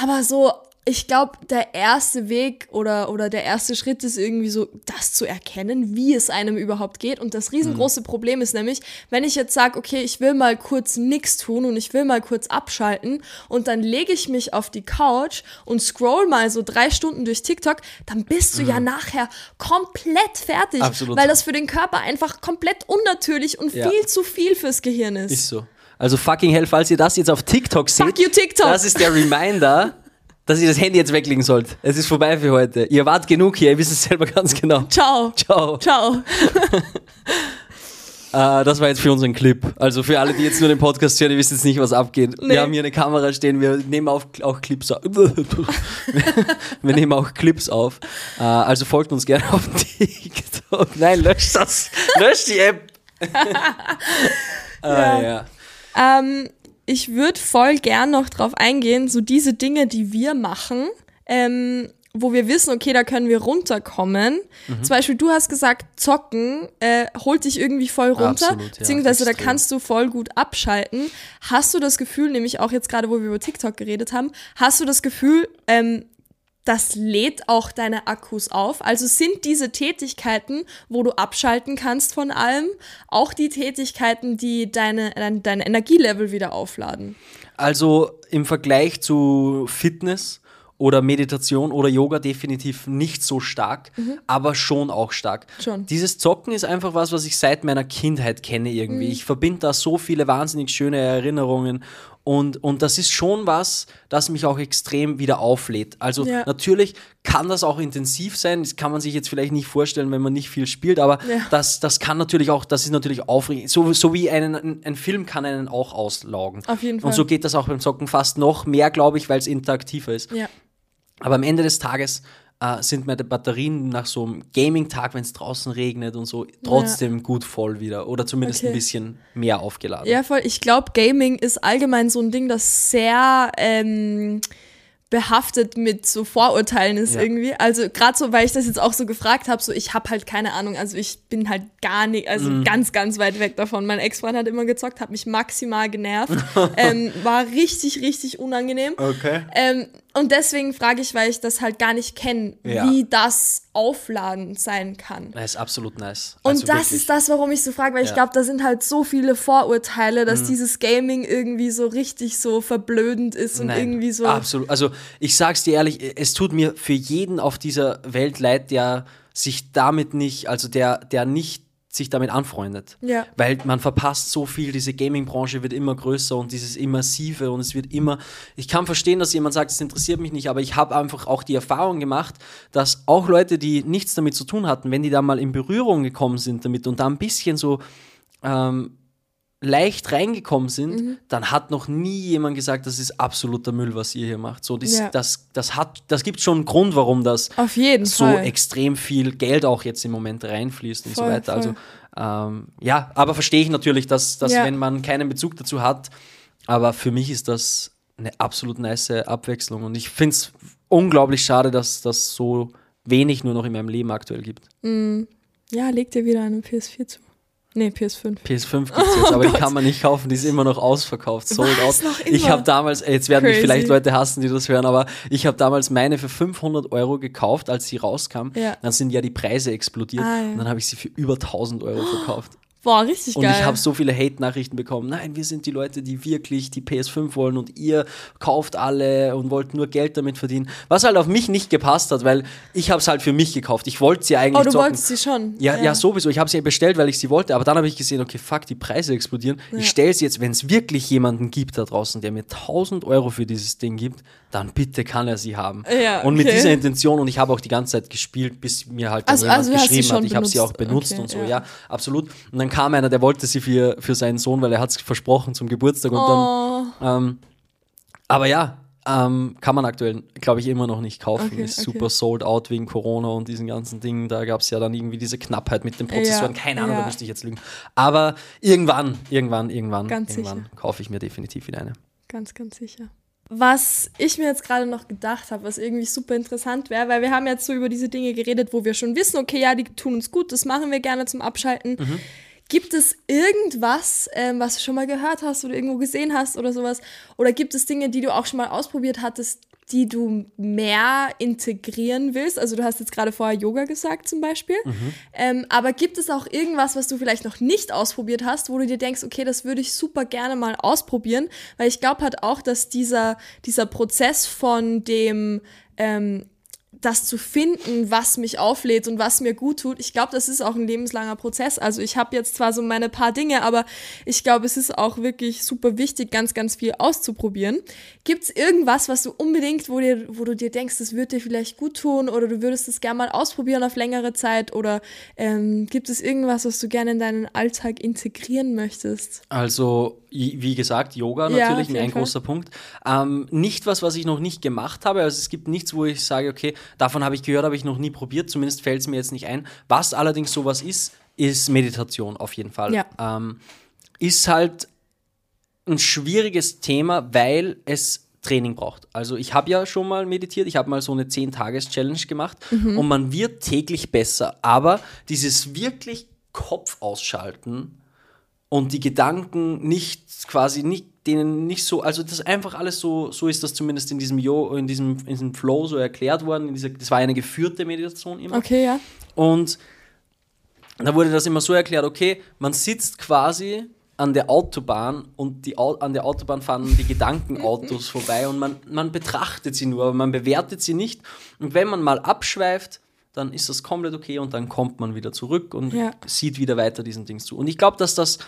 Aber so, ich glaube, der erste Weg oder, oder der erste Schritt ist irgendwie so, das zu erkennen, wie es einem überhaupt geht. Und das riesengroße Hm. Problem ist nämlich, wenn ich jetzt sage, okay, ich will mal kurz nichts tun und ich will mal kurz abschalten und dann lege ich mich auf die Couch und scroll mal so drei Stunden durch TikTok, dann bist du ja nachher komplett fertig, Mhm. Absolut. weil das für den Körper einfach komplett unnatürlich und Ja. viel zu viel fürs Gehirn ist. Ist so. Also fucking hell, falls ihr das jetzt auf TikTok seht, Fuck you, TikTok. das ist der Reminder, dass ihr das Handy jetzt weglegen sollt. Es ist vorbei für heute. Ihr wart genug hier, ihr wisst es selber ganz genau. Ciao. Ciao. Ciao. (laughs) Äh, das war jetzt für unseren Clip. Also für alle, die jetzt nur den Podcast hören, die wissen jetzt nicht, was abgeht. Nee. Wir haben hier eine Kamera stehen, wir nehmen auf, auch Clips auf. (laughs) wir nehmen auch Clips auf. Äh, also folgt uns gerne auf (laughs) TikTok. Nein, löscht das. Löscht die App. ah, ja. Ähm, ich würde voll gern noch drauf eingehen, so diese Dinge, die wir machen, ähm, wo wir wissen, okay, da können wir runterkommen. Mhm. Zum Beispiel, du hast gesagt, zocken äh, holt dich irgendwie voll runter, Absolut, ja, beziehungsweise da extrem. kannst du voll gut abschalten. Hast du das Gefühl, nämlich auch jetzt gerade, wo wir über TikTok geredet haben, hast du das Gefühl, ähm, das lädt auch deine Akkus auf. Also sind diese Tätigkeiten, wo du abschalten kannst von allem, auch die Tätigkeiten, die deine, dein, dein Energielevel wieder aufladen. Also im Vergleich zu Fitness oder Meditation oder Yoga definitiv nicht so stark, aber schon auch stark. Mhm. Schon. Dieses Zocken ist einfach was, was ich seit meiner Kindheit kenne Mhm. irgendwie. Ich verbinde da so viele wahnsinnig schöne Erinnerungen und, und das ist schon was, das mich auch extrem wieder auflädt. Also Ja. natürlich kann das auch intensiv sein, das kann man sich jetzt vielleicht nicht vorstellen, wenn man nicht viel spielt, aber Ja. das, das kann natürlich auch, das ist natürlich aufregend. So, so wie einen, ein, ein Film kann einen auch auslaugen. Auf jeden Und Fall. so geht das auch beim Zocken fast noch mehr, glaube ich, weil es interaktiver ist. Ja. Aber am Ende des Tages äh, sind meine Batterien nach so einem Gaming-Tag, wenn es draußen regnet und so, trotzdem gut voll wieder. Oder zumindest Okay. ein bisschen mehr aufgeladen. Ja, voll. Ich glaube, Gaming ist allgemein so ein Ding, das sehr ähm, behaftet mit so Vorurteilen ist Ja. irgendwie. Also gerade so, weil ich das jetzt auch so gefragt habe, so ich habe halt keine Ahnung, also ich bin halt gar nicht, also Mhm. ganz, ganz weit weg davon. Mein Ex-Freund hat immer gezockt, hat mich maximal genervt, (laughs) ähm, war richtig, richtig unangenehm. Okay. Ähm, und deswegen frage ich, weil ich das halt gar nicht kenne, Ja. wie das Aufladen sein kann. Das ist absolut nice. Und Also das wirklich. ist das, warum ich so frage, weil ich Ja. Mhm. glaube, da sind halt so viele Vorurteile, dass dieses Gaming irgendwie so richtig so verblödend ist und Nein, irgendwie so. Absolut. Also ich sag's dir ehrlich, es tut mir für jeden auf dieser Welt leid, der sich damit nicht, also der, der nicht sich damit anfreundet. Ja. Weil man verpasst so viel, diese Gaming-Branche wird immer größer und dieses Immersive und es wird immer. Ich kann verstehen, dass jemand sagt, es interessiert mich nicht, aber ich habe einfach auch die Erfahrung gemacht, dass auch Leute, die nichts damit zu tun hatten, wenn die da mal in Berührung gekommen sind damit und da ein bisschen so ähm, leicht reingekommen sind, Mhm. dann hat noch nie jemand gesagt, das ist absoluter Müll, was ihr hier macht. So, das, Ja. das, das, hat, das gibt schon einen Grund, warum das so Fall. extrem viel Geld auch jetzt im Moment reinfließt und so Voll, weiter. Also voll. ähm, ja, aber verstehe ich natürlich, dass, dass Ja. wenn man keinen Bezug dazu hat, aber für mich ist das eine absolut nice Abwechslung und ich finde es unglaublich schade, dass das so wenig nur noch in meinem Leben aktuell gibt. Ja, leg dir wieder eine PS4 zu. Nee, PS5. PS5 gibt es jetzt, aber die kann man nicht kaufen, die ist immer noch ausverkauft, sold Oh Was? out. Ich habe damals, ey, jetzt werden mich Crazy. vielleicht Leute hassen, die das hören, aber ich habe damals meine für 500 Euro gekauft, als sie rauskam. Ja. Dann sind ja die Preise explodiert Ah, ja. und dann habe ich sie für über 1000 Euro verkauft. Boah, richtig Und geil. ich habe so viele Hate-Nachrichten bekommen. Nein, wir sind die Leute, die wirklich die PS5 wollen und ihr kauft alle und wollt nur Geld damit verdienen. Was halt auf mich nicht gepasst hat, weil ich habe es halt für mich gekauft. Ich wollte sie eigentlich oh, du zocken. wolltest sie schon. Ja, ja, sowieso. Ich habe sie bestellt, weil ich sie wollte, aber dann habe ich gesehen, okay, fuck, die Preise explodieren. Ich stelle sie jetzt, wenn es wirklich jemanden gibt da draußen, der mir 1000 Euro für dieses Ding gibt, dann bitte kann er sie haben. Ja, Und mit okay. dieser Intention, und ich habe auch die ganze Zeit gespielt, bis mir halt Also- jemand also geschrieben hat, ich habe sie auch benutzt. Okay, und so, ja. ja. absolut. Und dann kam einer, der wollte sie für, für seinen Sohn, weil er hat es versprochen zum Geburtstag und Oh, dann, ähm, aber ja, ähm, kann man aktuell, glaube ich, immer noch nicht kaufen. Okay, ist okay. super sold out wegen Corona und diesen ganzen Dingen. Da gab es ja dann irgendwie diese Knappheit mit den Prozessoren. Ja, Keine Ahnung, da müsste ich jetzt lügen. Aber irgendwann, irgendwann, irgendwann, Ganz irgendwann sicher. kaufe ich mir definitiv wieder eine. ganz, ganz sicher. Was ich mir jetzt gerade noch gedacht habe, was irgendwie super interessant wäre, weil wir haben jetzt so über diese Dinge geredet, wo wir schon wissen, okay, ja, die tun uns gut, das machen wir gerne zum Abschalten. Mhm. Gibt es irgendwas, ähm, was du schon mal gehört hast oder irgendwo gesehen hast oder sowas? Oder gibt es Dinge, die du auch schon mal ausprobiert hattest, die du mehr integrieren willst? Also du hast jetzt gerade vorher Yoga gesagt zum Beispiel. Ähm, aber gibt es auch irgendwas, was du vielleicht noch nicht ausprobiert hast, wo du dir denkst, okay, das würde ich super gerne mal ausprobieren? Weil ich glaube halt auch, dass dieser, dieser Prozess von dem ähm, das zu finden, was mich auflädt und was mir gut tut. Ich glaube, das ist auch ein lebenslanger Prozess. Also ich habe jetzt zwar so meine paar Dinge, aber ich glaube, es ist auch wirklich super wichtig, ganz, ganz viel auszuprobieren. Gibt es irgendwas, was du unbedingt, wo, dir, wo du dir denkst, das würde dir vielleicht gut tun oder du würdest es gerne mal ausprobieren auf längere Zeit oder ähm, gibt es irgendwas, was du gerne in deinen Alltag integrieren möchtest? Also, wie gesagt, Yoga Ja, natürlich auf ein Fall. großer Punkt. Ähm, nicht was, was ich noch nicht gemacht habe. Also es gibt nichts, wo ich sage, okay, davon habe ich gehört, habe ich noch nie probiert. Zumindest fällt es mir jetzt nicht ein. Was allerdings sowas ist, ist Meditation auf jeden Fall. Ja. Ähm, ist halt ein schwieriges Thema, weil es Training braucht. Also ich habe ja schon mal meditiert, ich habe mal so eine 10-Tages-Challenge gemacht und man wird täglich besser. Aber dieses wirklich Kopf ausschalten und die Gedanken nicht quasi nicht denen nicht so, also das einfach alles so, so ist das zumindest in diesem Jo, in diesem, in diesem Flow so erklärt worden. In dieser, das war eine geführte Meditation immer. Okay, ja. Und da wurde das immer so erklärt, okay, man sitzt quasi an der Autobahn und die, Au- an der Autobahn fahren die Gedankenautos (laughs) vorbei und man, man betrachtet sie nur, aber man bewertet sie nicht. Und wenn man mal abschweift, dann ist das komplett okay und dann kommt man wieder zurück und Ja. sieht wieder weiter diesen Dings zu. Und ich glaube, dass das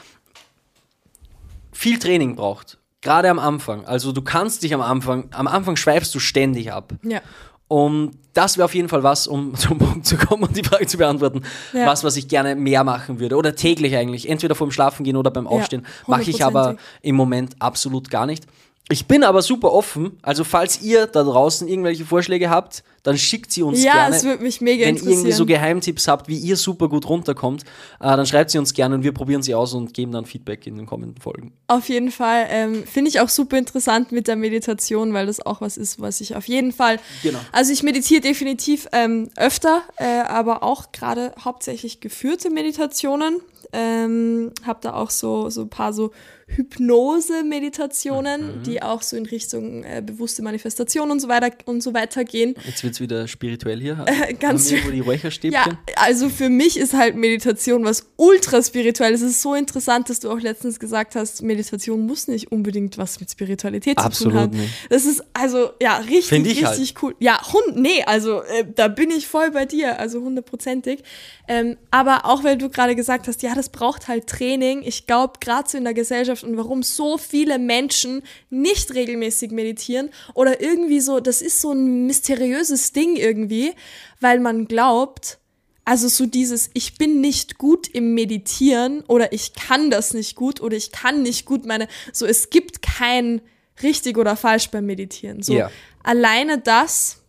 viel Training braucht. Gerade am Anfang. Also du kannst dich am Anfang, am Anfang schweifst du ständig ab. Ja. Und das wäre auf jeden Fall was, um (laughs) zum Punkt zu kommen und die Frage zu beantworten, Ja. was, was ich gerne mehr machen würde. Oder täglich eigentlich. Entweder vorm Schlafen gehen oder beim Aufstehen. Mache ich aber im Moment absolut gar nicht. Ich bin aber super offen. Also falls ihr da draußen irgendwelche Vorschläge habt, dann schickt sie uns Ja, gerne. es würde mich mega Wenn ihr irgendwie so interessieren. Geheimtipps habt, wie ihr super gut runterkommt, äh, dann schreibt sie uns gerne und wir probieren sie aus und geben dann Feedback in den kommenden Folgen. Auf jeden Fall. Ähm, Finde ich auch super interessant mit der Meditation, weil das auch was ist, was ich auf jeden Fall. Genau. Also ich meditiere definitiv ähm, öfter, äh, aber auch gerade hauptsächlich geführte Meditationen. Ähm, habe da auch so, so ein paar so Hypnose-Meditationen, die auch so in Richtung äh, bewusste Manifestation und so weiter und so weiter gehen. Jetzt wird es wieder spirituell hier. (laughs) ganz- Haben wir die Räucherstäbchen? Ja, also für mich ist halt Meditation was ultra spirituell. Es ist so interessant, dass du auch letztens gesagt hast, Meditation muss nicht unbedingt was mit Spiritualität Absolut zu tun haben. nicht. Das ist also ja richtig, ich halt. richtig cool. Ja, Hund, nee, also äh, da bin ich voll bei dir, also hundertprozentig. Ähm, aber auch weil du gerade gesagt hast, ja, das braucht halt Training. Ich glaube, gerade so in der Gesellschaft und warum so viele Menschen nicht regelmäßig meditieren oder irgendwie so, das ist so ein mysteriöses Ding irgendwie, weil man glaubt, also so dieses, ich bin nicht gut im Meditieren oder ich kann das nicht gut oder ich kann nicht gut meine, so es gibt kein richtig oder falsch beim Meditieren. So Ja. alleine das,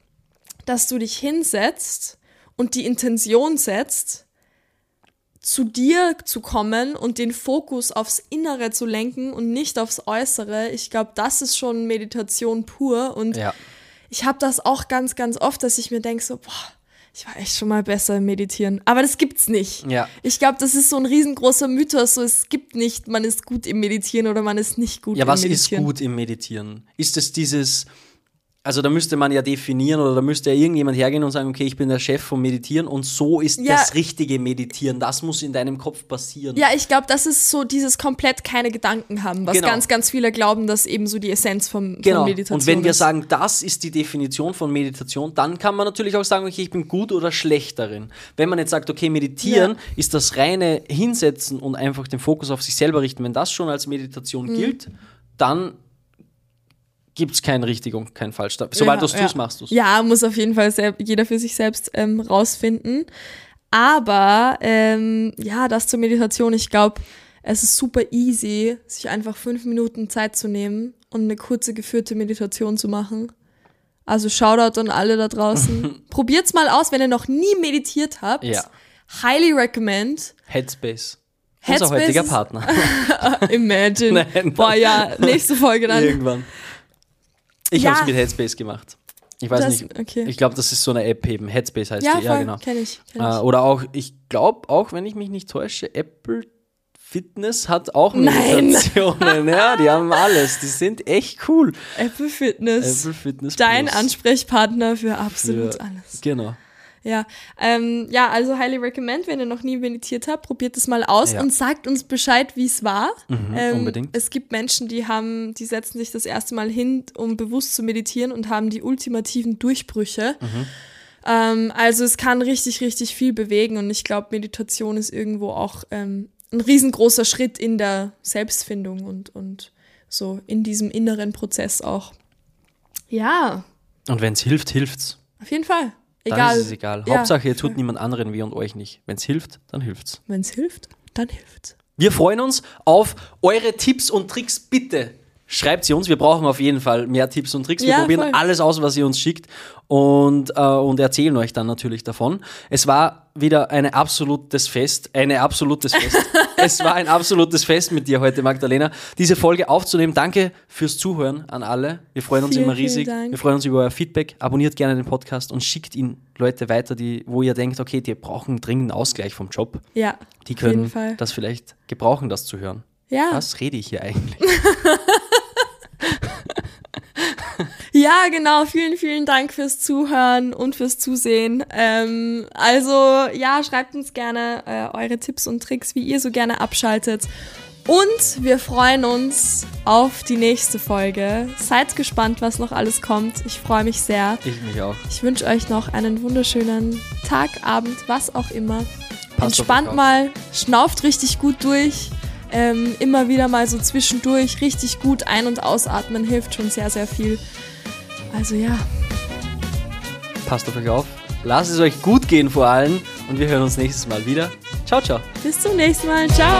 dass du dich hinsetzt und die Intention setzt, zu dir zu kommen und den Fokus aufs Innere zu lenken und nicht aufs Äußere. Ich glaube, das ist schon Meditation pur und Ja. ich habe das auch ganz, ganz oft, dass ich mir denke, so, boah, ich war echt schon mal besser im Meditieren. Aber das gibt's nicht. Ja. Ich glaube, das ist so ein riesengroßer Mythos. So, es gibt nicht, man ist gut im Meditieren oder man ist nicht gut Ja, im was ist Meditieren. gut im Meditieren? Ist es dieses, also da müsste man ja definieren oder da müsste ja irgendjemand hergehen und sagen, okay, ich bin der Chef vom Meditieren und so ist Ja. das richtige Meditieren. Das muss in deinem Kopf passieren. Ja, ich glaube, das ist so dieses komplett keine Gedanken haben, was Genau. ganz, ganz viele glauben, dass eben so die Essenz vom, Genau. von Meditation Und wenn wir ist. sagen, das ist die Definition von Meditation, dann kann man natürlich auch sagen, okay, ich bin gut oder schlecht darin. Wenn man jetzt sagt, okay, meditieren Ja. ist das reine Hinsetzen und einfach den Fokus auf sich selber richten, wenn das schon als Meditation Mhm. gilt, dann gibt es kein richtig und kein falsch. Sobald Ja, du es tust, ja. machst du es. Ja, muss auf jeden Fall jeder für sich selbst ähm, rausfinden. Aber ähm, ja, das zur Meditation, ich glaube, es ist super easy, sich einfach fünf Minuten Zeit zu nehmen und eine kurze geführte Meditation zu machen. Also Shoutout an alle da draußen. (laughs) Probiert's mal aus, wenn ihr noch nie meditiert habt. Ja. Highly recommend. Headspace. Headspace Unser heutiger Partner. (laughs) Imagine. (laughs) Nein. Boah, ja, nächste Folge dann. Irgendwann. Ich Ja. habe es mit Headspace gemacht. Ich weiß Das- nicht. okay. Ich glaube, das ist so eine App eben. Headspace heißt Ja, die. Ja, voll, genau. kenn ich. Kenn Äh, ich. oder auch, ich glaube auch, wenn ich mich nicht täusche, Apple Fitness hat auch Nein. Meditationen. ja, die (laughs) haben alles. Die sind echt cool. Apple Fitness. Apple Fitness. Dein Plus. Ansprechpartner für absolut Für- alles. Genau. Ja, ähm, ja, also highly recommend, wenn ihr noch nie meditiert habt, probiert es mal aus Ja. und sagt uns Bescheid, wie es war. ähm, unbedingt. Es gibt Menschen, die haben, die setzen sich das erste Mal hin, um bewusst zu meditieren und haben die ultimativen Durchbrüche. Ähm, also es kann richtig, richtig viel bewegen und ich glaube, Meditation ist irgendwo auch ähm, ein riesengroßer Schritt in der Selbstfindung und, und so in diesem inneren Prozess auch. Ja, Und wenn es hilft, hilft's. auf jeden Fall. Dann Egal. ist es egal. Ja, Hauptsache, ihr tut niemand anderen weh und euch nicht. Wenn es hilft, dann hilft's. Wenn es hilft, dann hilft's. Wir freuen uns auf eure Tipps und Tricks. Bitte schreibt sie uns. Wir brauchen auf jeden Fall mehr Tipps und Tricks. Wir Ja, probieren voll. alles aus, was ihr uns schickt und, äh, und erzählen euch dann natürlich davon. Es war wieder ein absolutes Fest. Eine absolutes Fest. (laughs) es war ein absolutes Fest mit dir heute, Magdalena, diese Folge aufzunehmen. Danke fürs Zuhören an alle. Wir freuen uns Vielen, immer riesig. Wir freuen uns über euer Feedback. Abonniert gerne den Podcast und schickt ihn Leute weiter, die, wo ihr denkt, okay, die brauchen dringend Ausgleich vom Job. Ja. Die können das vielleicht gebrauchen, das zu hören. Ja. Was rede ich hier eigentlich? (laughs) Ja, genau. Vielen, vielen Dank fürs Zuhören und fürs Zusehen. Ähm, also, ja, schreibt uns gerne äh, eure Tipps und Tricks, wie ihr so gerne abschaltet. Und wir freuen uns auf die nächste Folge. Seid gespannt, was noch alles kommt. Ich freue mich sehr. Ich mich auch. Ich wünsche euch noch einen wunderschönen Tag, Abend, was auch immer. Passt Entspannt mal, schnauft richtig gut durch. Ähm, immer wieder mal so zwischendurch richtig gut ein- und ausatmen hilft schon sehr, sehr viel. Also ja, Passt auf euch auf. Lasst es euch gut gehen vor allem und wir hören uns nächstes Mal wieder. Ciao, ciao. bis zum nächsten Mal. Ciao.